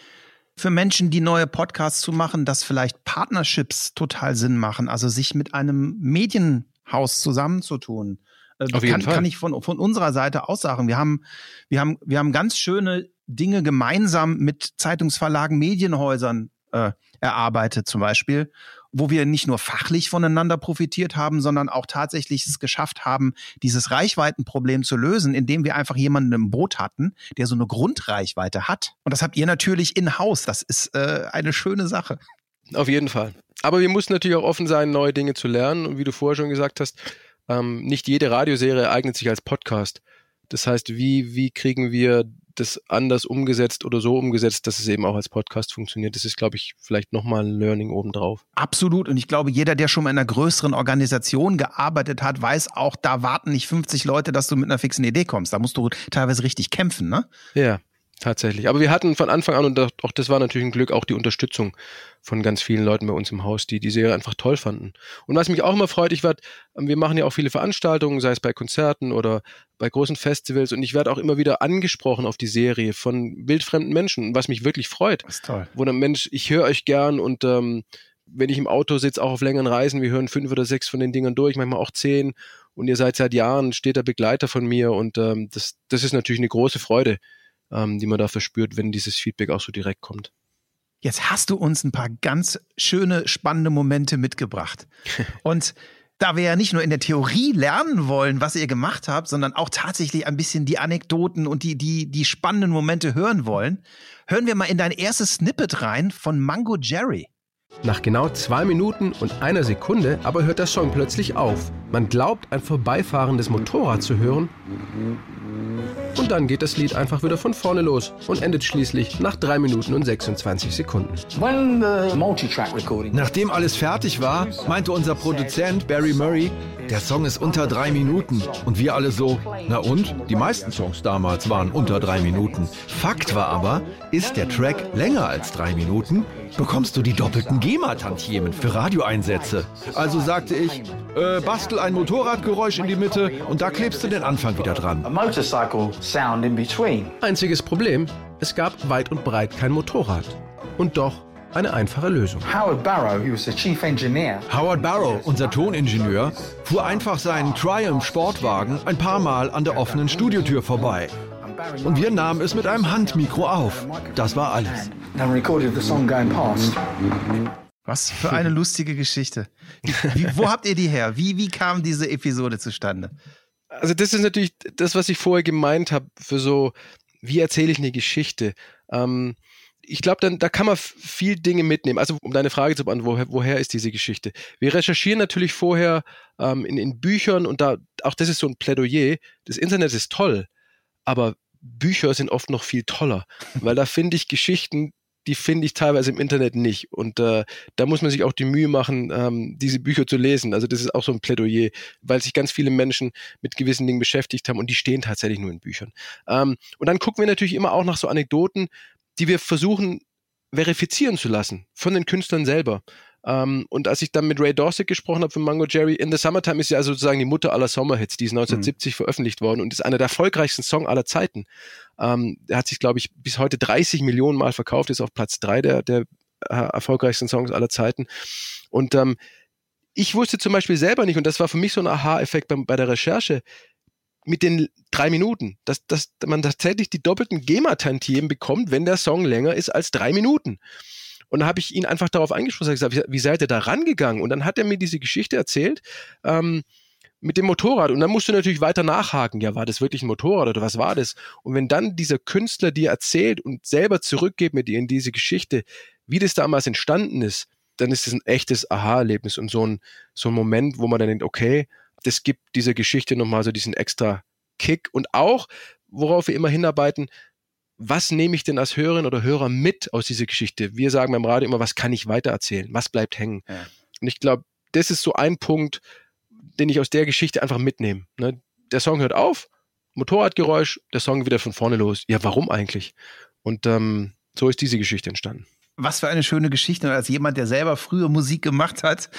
S1: für Menschen, die neue Podcasts zu machen, dass vielleicht Partnerships total Sinn machen, also sich mit einem Medienhaus zusammenzutun. Äh, das kann, kann ich von, von unserer Seite aus sagen. Wir haben, wir haben, wir haben ganz schöne Dinge gemeinsam mit Zeitungsverlagen, Medienhäusern äh, erarbeitet zum Beispiel, wo wir nicht nur fachlich voneinander profitiert haben, sondern auch tatsächlich es geschafft haben, dieses Reichweitenproblem zu lösen, indem wir einfach jemanden im Boot hatten, der so eine Grundreichweite hat. Und das habt ihr natürlich in-house. Das ist äh, eine schöne Sache.
S2: Auf jeden Fall. Aber wir mussten natürlich auch offen sein, neue Dinge zu lernen. Und wie du vorher schon gesagt hast, ähm, nicht jede Radioserie eignet sich als Podcast. Das heißt, wie, wie kriegen wir das anders umgesetzt oder so umgesetzt, dass es eben auch als Podcast funktioniert. Das ist, glaube ich, vielleicht nochmal ein Learning obendrauf.
S1: Absolut. Und ich glaube, jeder, der schon mal in einer größeren Organisation gearbeitet hat, weiß auch, da warten nicht 50 Leute, dass du mit einer fixen Idee kommst. Da musst du teilweise richtig kämpfen, ne?
S2: Ja. Tatsächlich. Aber wir hatten von Anfang an, und auch das war natürlich ein Glück, auch die Unterstützung von ganz vielen Leuten bei uns im Haus, die die Serie einfach toll fanden. Und was mich auch immer freut, ich werde, wir machen ja auch viele Veranstaltungen, sei es bei Konzerten oder bei großen Festivals, und ich werde auch immer wieder angesprochen auf die Serie von wildfremden Menschen, was mich wirklich freut.
S1: Das ist toll.
S2: Wo der Mensch, ich höre euch gern und ähm, wenn ich im Auto sitze, auch auf längeren Reisen, wir hören fünf oder sechs von den Dingern durch, manchmal auch zehn. Und ihr seid seit Jahren steter Begleiter von mir und ähm, das, das ist natürlich eine große Freude ähm, die man da verspürt, wenn dieses Feedback auch so direkt kommt.
S1: Jetzt hast du uns ein paar ganz schöne, spannende Momente mitgebracht. Und da wir ja nicht nur in der Theorie lernen wollen, was ihr gemacht habt, sondern auch tatsächlich ein bisschen die Anekdoten und die, die, die spannenden Momente hören wollen, hören wir mal in dein erstes Snippet rein von Mango Jerry.
S3: Nach genau zwei Minuten und einer Sekunde aber hört der Song plötzlich auf. Man glaubt, ein vorbeifahrendes Motorrad zu hören. Und dann geht das Lied einfach wieder von vorne los und endet schließlich nach 3 Minuten und 26 Sekunden.
S4: Nachdem alles fertig war, meinte unser Produzent Barry Murray, der Song ist unter drei Minuten. Und wir alle so, na und? Die meisten Songs damals waren unter drei Minuten. Fakt war aber, ist der Track länger als drei Minuten, bekommst du die doppelten GEMA-Tantiemen für Radioeinsätze. Also sagte ich, äh, bastel ein Motorradgeräusch in die Mitte und da klebst du den Anfang wieder dran.
S3: Einziges Problem, es gab weit und breit kein Motorrad. Und doch eine einfache Lösung.
S4: Howard Barrow, unser Toningenieur, fuhr einfach seinen Triumph Sportwagen ein paar Mal an der offenen Studiotür vorbei. Und wir nahmen es mit einem Handmikro auf. Das war alles.
S1: Was für eine lustige Geschichte. Wie, wo habt ihr die her? Wie, wie kam diese Episode zustande?
S2: Also das ist natürlich das, was ich vorher gemeint habe, für so, wie erzähle ich eine Geschichte? Ähm, ich glaube, dann da kann man viel Dinge mitnehmen. Also um deine Frage zu beantworten, woher, woher ist diese Geschichte? Wir recherchieren natürlich vorher ähm, in, in Büchern und da auch das ist so ein Plädoyer. Das Internet ist toll, aber Bücher sind oft noch viel toller, weil da finde ich Geschichten, die finde ich teilweise im Internet nicht. Und äh, da muss man sich auch die Mühe machen, ähm, diese Bücher zu lesen. Also das ist auch so ein Plädoyer, weil sich ganz viele Menschen mit gewissen Dingen beschäftigt haben und die stehen tatsächlich nur in Büchern. Ähm, und dann gucken wir natürlich immer auch nach so Anekdoten, die wir versuchen verifizieren zu lassen von den Künstlern selber. Um, ähm, und als ich dann mit Ray Dorset gesprochen habe von Mango Jerry, In the Summertime ist ja also sozusagen die Mutter aller Sommerhits, die ist 1970 mhm. veröffentlicht worden und ist einer der erfolgreichsten Songs aller Zeiten. Um, ähm, er hat sich, glaube ich, bis heute 30 Millionen Mal verkauft, ist auf Platz drei der, der äh, erfolgreichsten Songs aller Zeiten. Und ähm, ich wusste zum Beispiel selber nicht, und das war für mich so ein Aha-Effekt bei, bei der Recherche, mit den drei Minuten, dass, dass man tatsächlich die doppelten GEMA-Tantiemen bekommt, wenn der Song länger ist als drei Minuten. Und da habe ich ihn einfach darauf angesprochen, gesagt, wie seid ihr da rangegangen? Und dann hat er mir diese Geschichte erzählt, ähm, mit dem Motorrad. Und dann musst du natürlich weiter nachhaken. Ja, war das wirklich ein Motorrad oder was war das? Und wenn dann dieser Künstler dir erzählt und selber zurückgeht mit dir in diese Geschichte, wie das damals entstanden ist, dann ist es ein echtes Aha-Erlebnis und so ein, so ein Moment, wo man dann denkt, okay, das gibt dieser Geschichte nochmal so diesen extra Kick und auch, worauf wir immer hinarbeiten, was nehme ich denn als Hörerin oder Hörer mit aus dieser Geschichte? Wir sagen beim Radio immer, was kann ich weitererzählen? Was bleibt hängen? Ja. Und ich glaube, das ist so ein Punkt, den ich aus der Geschichte einfach mitnehme. Ne? Der Song hört auf, Motorradgeräusch, der Song wieder von vorne los. Ja, warum eigentlich? Und ähm, so ist diese Geschichte entstanden.
S1: Was für eine schöne Geschichte. Und als jemand, der selber früher Musik gemacht hat,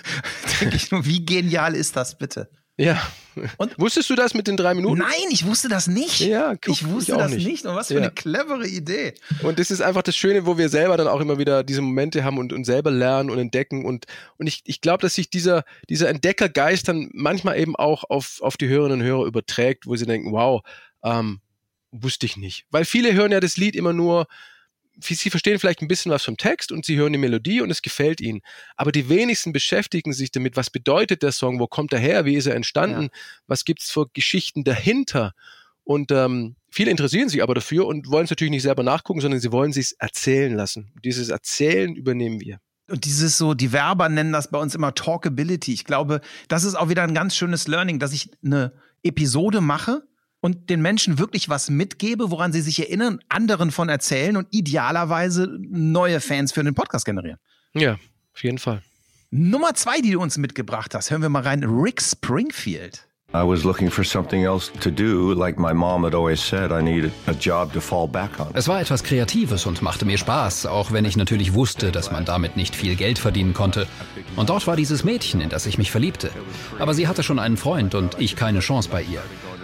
S1: denke ich nur, wie genial ist das bitte?
S2: Ja. Und wusstest du das mit den drei Minuten?
S1: Nein, ich wusste das nicht.
S2: Ja,
S1: guck, ich wusste ich das nicht. nicht. Und was für ja. eine clevere Idee.
S2: Und das ist einfach das Schöne, wo wir selber dann auch immer wieder diese Momente haben und, und selber lernen und entdecken. Und, und ich, ich glaube, dass sich dieser, dieser Entdeckergeist dann manchmal eben auch auf, auf die Hörerinnen und Hörer überträgt, wo sie denken, wow, ähm, wusste ich nicht. Weil viele hören ja das Lied immer nur sie verstehen vielleicht ein bisschen was vom Text und sie hören die Melodie und es gefällt ihnen. Aber die wenigsten beschäftigen sich damit, was bedeutet der Song, wo kommt er her, wie ist er entstanden, ja. was gibt's für Geschichten dahinter. Und ähm, viele interessieren sich aber dafür und wollen es natürlich nicht selber nachgucken, sondern sie wollen sich erzählen lassen. Dieses Erzählen übernehmen wir.
S1: Und dieses so, die Werber nennen das bei uns immer Talkability. Ich glaube, das ist auch wieder ein ganz schönes Learning, dass ich eine Episode mache, und den Menschen wirklich was mitgebe, woran sie sich erinnern, anderen von erzählen und idealerweise neue Fans für den Podcast generieren.
S2: Ja, auf jeden Fall.
S1: Nummer zwei, die du uns mitgebracht hast, hören wir mal rein. Rick Springfield.
S5: I was looking for something else to do, like my mom had always said, I needed a job to fall back on.
S6: Es war etwas Kreatives und machte mir Spaß, auch wenn ich natürlich wusste, dass man damit nicht viel Geld verdienen konnte. Und dort war dieses Mädchen, in das ich mich verliebte. Aber sie hatte schon einen Freund und ich keine Chance bei ihr.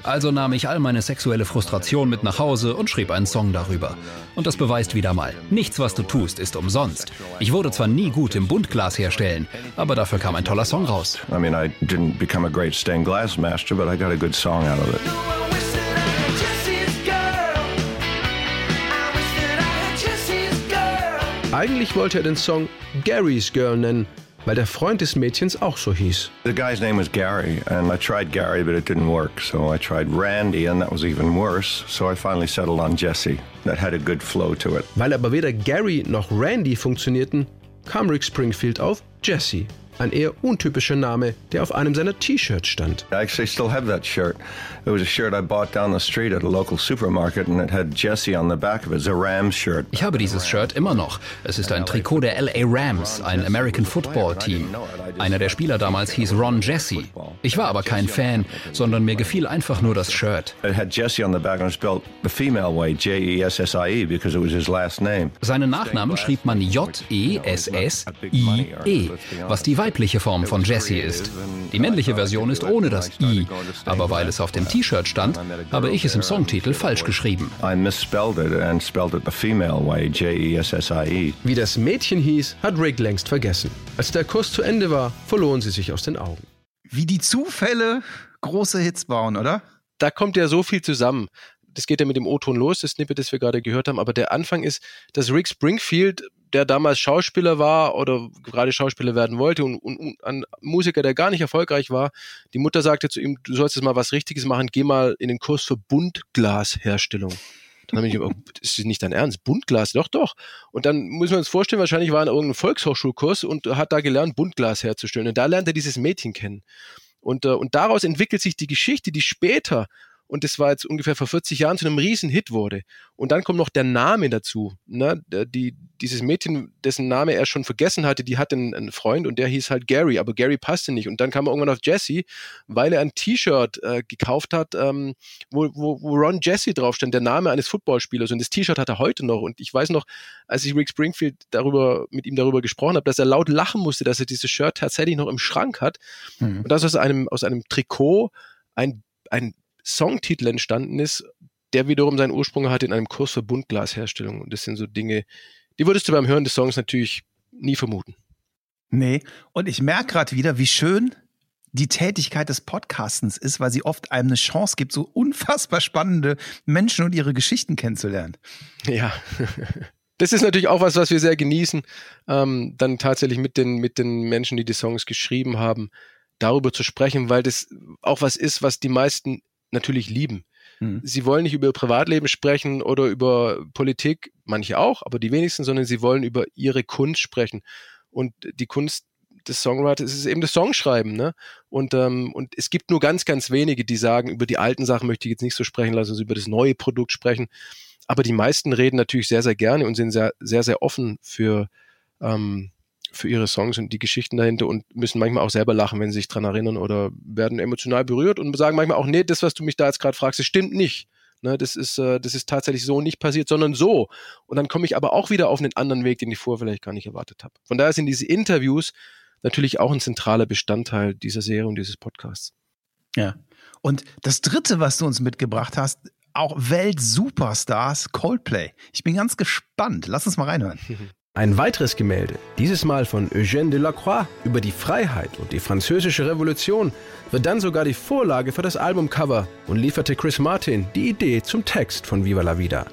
S6: Also nahm ich all meine sexuelle Frustration mit nach Hause und schrieb einen Song darüber. Und das beweist wieder mal, nichts, was du tust, ist umsonst. Ich wurde zwar nie gut im Buntglas herstellen, aber dafür kam ein toller Song raus.
S5: I mean, I didn't become a great stained glass master, but I got a good song out of it.
S3: Eigentlich wollte er den Song Gary's Girl nennen, weil der Freund des Mädchens auch so hieß.
S5: The guy's name was Gary, and I tried Gary, but it didn't work. So I tried Randy, and that was even worse. So I finally settled on Jesse. That had a good flow to it.
S3: Weil aber weder Gary noch Randy funktionierten, kam Rick Springfield auf Jesse. Ein eher untypischer Name, der auf einem seiner T-Shirts stand.
S5: I actually still have that shirt. It was a shirt I bought down the street at a local supermarket and it had Jesse on the back of it. It's a Rams shirt.
S6: Ich habe dieses Shirt immer noch. Es ist ein Trikot der LA Rams, ein American Football Team. Einer der Spieler damals hieß Ron Jesse. Ich war aber kein Fan, sondern mir gefiel einfach nur das Shirt.
S5: It had Jesse on the back and spelled the female way, J-E-S-S-I-E, because it was his last name.
S6: Seinen Nachnamen schrieb man J-E-S-S-I-E, was die weibliche Form von Jesse ist. Die männliche Version ist ohne das I, aber weil es auf dem T-Shirt stand, habe ich es im Songtitel falsch geschrieben.
S5: Way, J-E-S-S-I-E.
S3: Wie das Mädchen hieß, hat Rick längst vergessen. Als der Kurs zu Ende war, verloren sie sich aus den Augen.
S1: Wie die Zufälle große Hits bauen, oder?
S2: Da kommt ja so viel zusammen das geht ja mit dem O-Ton los, das Snippet, das wir gerade gehört haben, aber der Anfang ist, dass Rick Springfield der damals Schauspieler war oder gerade Schauspieler werden wollte und, und, und, ein Musiker, der gar nicht erfolgreich war. Die Mutter sagte zu ihm, du sollst jetzt mal was Richtiges machen, geh mal in den Kurs für Buntglasherstellung. Dann habe ich gesagt, oh, das ist nicht dein Ernst, Buntglas, doch, doch. Und dann muss man uns vorstellen, wahrscheinlich war er in irgendeinem Volkshochschulkurs und hat da gelernt, Buntglas herzustellen. Und da lernt er dieses Mädchen kennen. Und, äh, und daraus entwickelt sich die Geschichte, die später und das war jetzt ungefähr vor 40 Jahren zu einem Riesenhit wurde. Und dann kommt noch der Name dazu. Ne? Die, dieses Mädchen, dessen Name er schon vergessen hatte, die hatte einen, einen, Freund und der hieß halt Gary, aber Gary passte nicht. Und dann kam er irgendwann auf Jesse, weil er ein T-Shirt äh, gekauft hat, ähm, wo, wo, wo Ron Jesse drauf stand, der Name eines Footballspielers. Und das T-Shirt hat er heute noch. Und ich weiß noch, als ich Rick Springfield darüber, mit ihm darüber gesprochen habe, dass er laut lachen musste, dass er dieses Shirt tatsächlich noch im Schrank hat. Mhm. Und das aus einem, aus einem Trikot ein, ein Songtitel entstanden ist, der wiederum seinen Ursprung hat in einem Kurs für Buntglasherstellung. Und das sind so Dinge, die würdest du beim Hören des Songs natürlich nie vermuten.
S1: Nee, und ich merke gerade wieder, wie schön die Tätigkeit des Podcastens ist, weil sie oft einem eine Chance gibt, so unfassbar spannende Menschen und ihre Geschichten kennenzulernen.
S2: Ja. Das ist natürlich auch was, was wir sehr genießen, ähm, dann tatsächlich mit den, mit den Menschen, die die Songs geschrieben haben, darüber zu sprechen, weil das auch was ist, was die meisten natürlich lieben. Mhm. Sie wollen nicht über ihr Privatleben sprechen oder über Politik, manche auch, aber die wenigsten, sondern sie wollen über ihre Kunst sprechen. Und die Kunst des Songwriters ist eben das Songschreiben, ne? Und, ähm, und es gibt nur ganz, ganz wenige, die sagen, über die alten Sachen möchte ich jetzt nicht so sprechen, lass uns über das neue Produkt sprechen. Aber die meisten reden natürlich sehr, sehr gerne und sind sehr, sehr, sehr offen für, ähm, für ihre Songs und die Geschichten dahinter und müssen manchmal auch selber lachen, wenn sie sich dran erinnern oder werden emotional berührt und sagen manchmal auch, nee, das, was du mich da jetzt gerade fragst, das stimmt nicht. Ne, das ist, äh, das ist tatsächlich so nicht passiert, sondern so. Und dann komme ich aber auch wieder auf einen anderen Weg, den ich vorher vielleicht gar nicht erwartet habe. Von daher sind diese Interviews natürlich auch ein zentraler Bestandteil dieser Serie und dieses Podcasts.
S1: Ja. Und das dritte, was du uns mitgebracht hast, auch Weltsuperstars Coldplay. Ich bin ganz gespannt. Lass uns mal reinhören.
S3: Ein weiteres Gemälde, dieses Mal von Eugène Delacroix über die Freiheit und die französische Revolution, wird dann sogar die Vorlage für das Albumcover und lieferte Chris Martin die Idee zum Text von Viva la Vida.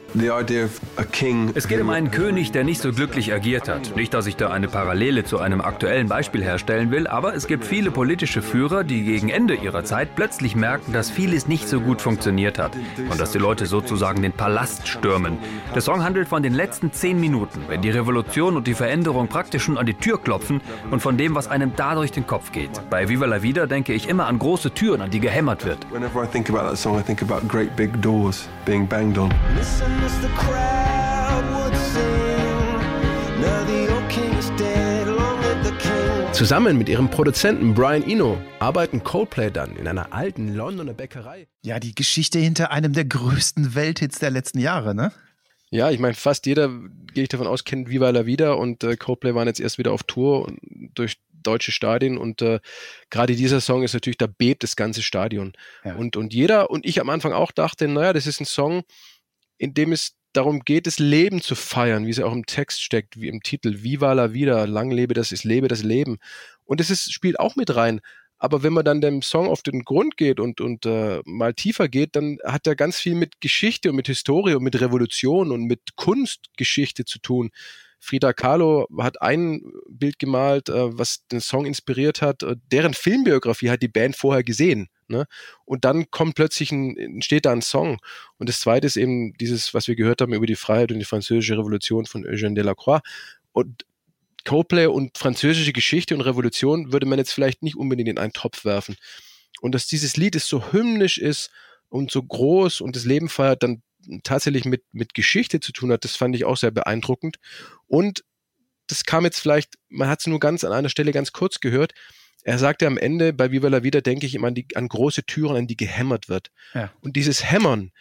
S7: Es geht um einen König, der nicht so glücklich agiert hat. Nicht, dass ich da eine Parallele zu einem aktuellen Beispiel herstellen will, aber es gibt viele politische Führer, die gegen Ende ihrer Zeit plötzlich merken, dass vieles nicht so gut funktioniert hat und dass die Leute sozusagen den Palast stürmen. Der Song handelt von den letzten zehn Minuten, wenn die Revolution und die Veränderung praktisch schon an die Tür klopfen und von dem, was einem da durch den Kopf geht. Bei Viva la Vida denke ich immer an große Türen, an die gehämmert wird.
S8: Whenever I think about that song, I think about great big doors being banged on.
S3: Zusammen mit ihrem Produzenten Brian Eno arbeiten Coldplay dann in einer alten Londoner Bäckerei.
S1: Ja, die Geschichte hinter einem der größten Welthits der letzten Jahre, ne?
S2: Ja, ich meine, fast jeder, gehe ich davon aus, kennt Viva la Vida und äh, Coldplay waren jetzt erst wieder auf Tour durch deutsche Stadien und äh, gerade dieser Song ist natürlich, da bebt das ganze Stadion. Ja. Und, und jeder und ich am Anfang auch dachte, naja, das ist ein Song, in dem es darum geht, das Leben zu feiern, wie es auch im Text steckt, wie im Titel, Viva la Vida, lang lebe das, ich lebe das Leben. Und es ist, spielt auch mit rein. Aber wenn man dann dem Song auf den Grund geht und, und äh, mal tiefer geht, dann hat er ganz viel mit Geschichte und mit Historie und mit Revolution und mit Kunstgeschichte zu tun. Frida Kahlo hat ein Bild gemalt, äh, was den Song inspiriert hat. Äh, deren Filmbiografie hat die Band vorher gesehen. Ne? Und dann kommt plötzlich ein, entsteht da ein Song. Und das zweite ist eben dieses, was wir gehört haben über die Freiheit und die französische Revolution von Eugène Delacroix. Und Coldplay und französische Geschichte und Revolution würde man jetzt vielleicht nicht unbedingt in einen Topf werfen. Und dass dieses Lied es so hymnisch ist und so groß und das Leben feiert, dann tatsächlich mit, mit Geschichte zu tun hat, das fand ich auch sehr beeindruckend. Und das kam jetzt vielleicht, man hat es nur ganz an einer Stelle ganz kurz gehört. Er sagte am Ende, bei Viva la Vida denke ich immer an, die, an große Türen, an die gehämmert wird. Ja. Und dieses Hämmern,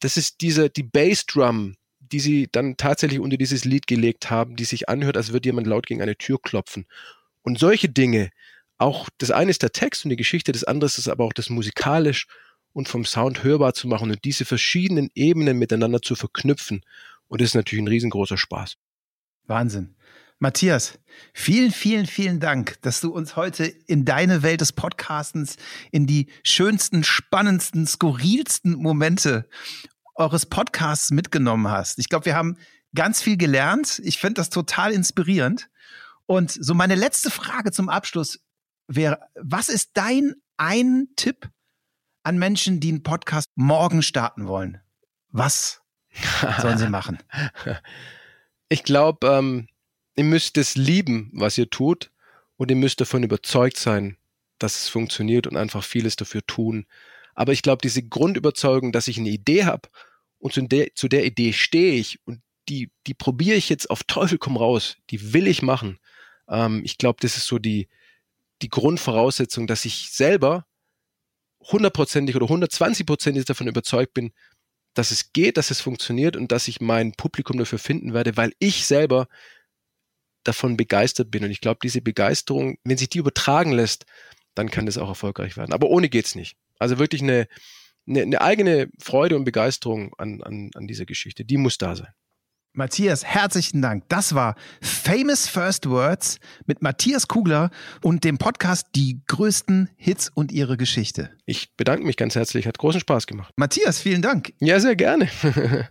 S2: das ist diese, die Bassdrum, die sie dann tatsächlich unter dieses Lied gelegt haben, die sich anhört, als würde jemand laut gegen eine Tür klopfen. Und solche Dinge, auch das eine ist der Text und die Geschichte, das andere ist aber auch das musikalisch und vom Sound hörbar zu machen und diese verschiedenen Ebenen miteinander zu verknüpfen. Und das ist natürlich ein riesengroßer Spaß.
S1: Wahnsinn. Matthias, vielen, vielen, vielen Dank, dass du uns heute in deine Welt des Podcastens, in die schönsten, spannendsten, skurrilsten Momente eures Podcasts mitgenommen hast. Ich glaube, wir haben ganz viel gelernt. Ich finde das total inspirierend. Und so meine letzte Frage zum Abschluss wäre, was ist dein ein Tipp an Menschen, die einen Podcast morgen starten wollen? Was sollen sie machen?
S2: Ich glaube, ähm, ihr müsst es lieben, was ihr tut, und ihr müsst davon überzeugt sein, dass es funktioniert und einfach vieles dafür tun. Aber ich glaube, diese Grundüberzeugung, dass ich eine Idee habe und zu der, zu der Idee stehe ich und die, die probiere ich jetzt auf Teufel komm raus, die will ich machen. Ähm, ich glaube, das ist so die, die Grundvoraussetzung, dass ich selber hundertprozentig oder hundertzwanzigprozentig davon überzeugt bin, dass es geht, dass es funktioniert und dass ich mein Publikum dafür finden werde, weil ich selber davon begeistert bin. Und ich glaube, diese Begeisterung, wenn sich die übertragen lässt, dann kann das auch erfolgreich werden. Aber ohne geht's nicht. Also wirklich eine, eine, eine eigene Freude und Begeisterung an, an, an dieser Geschichte, die muss da sein.
S1: Matthias, herzlichen Dank. Das war Famous First Words mit Matthias Kugler und dem Podcast Die größten Hits und ihre Geschichte.
S2: Ich bedanke mich ganz herzlich, hat großen Spaß gemacht.
S1: Matthias, vielen Dank.
S2: Ja, sehr gerne.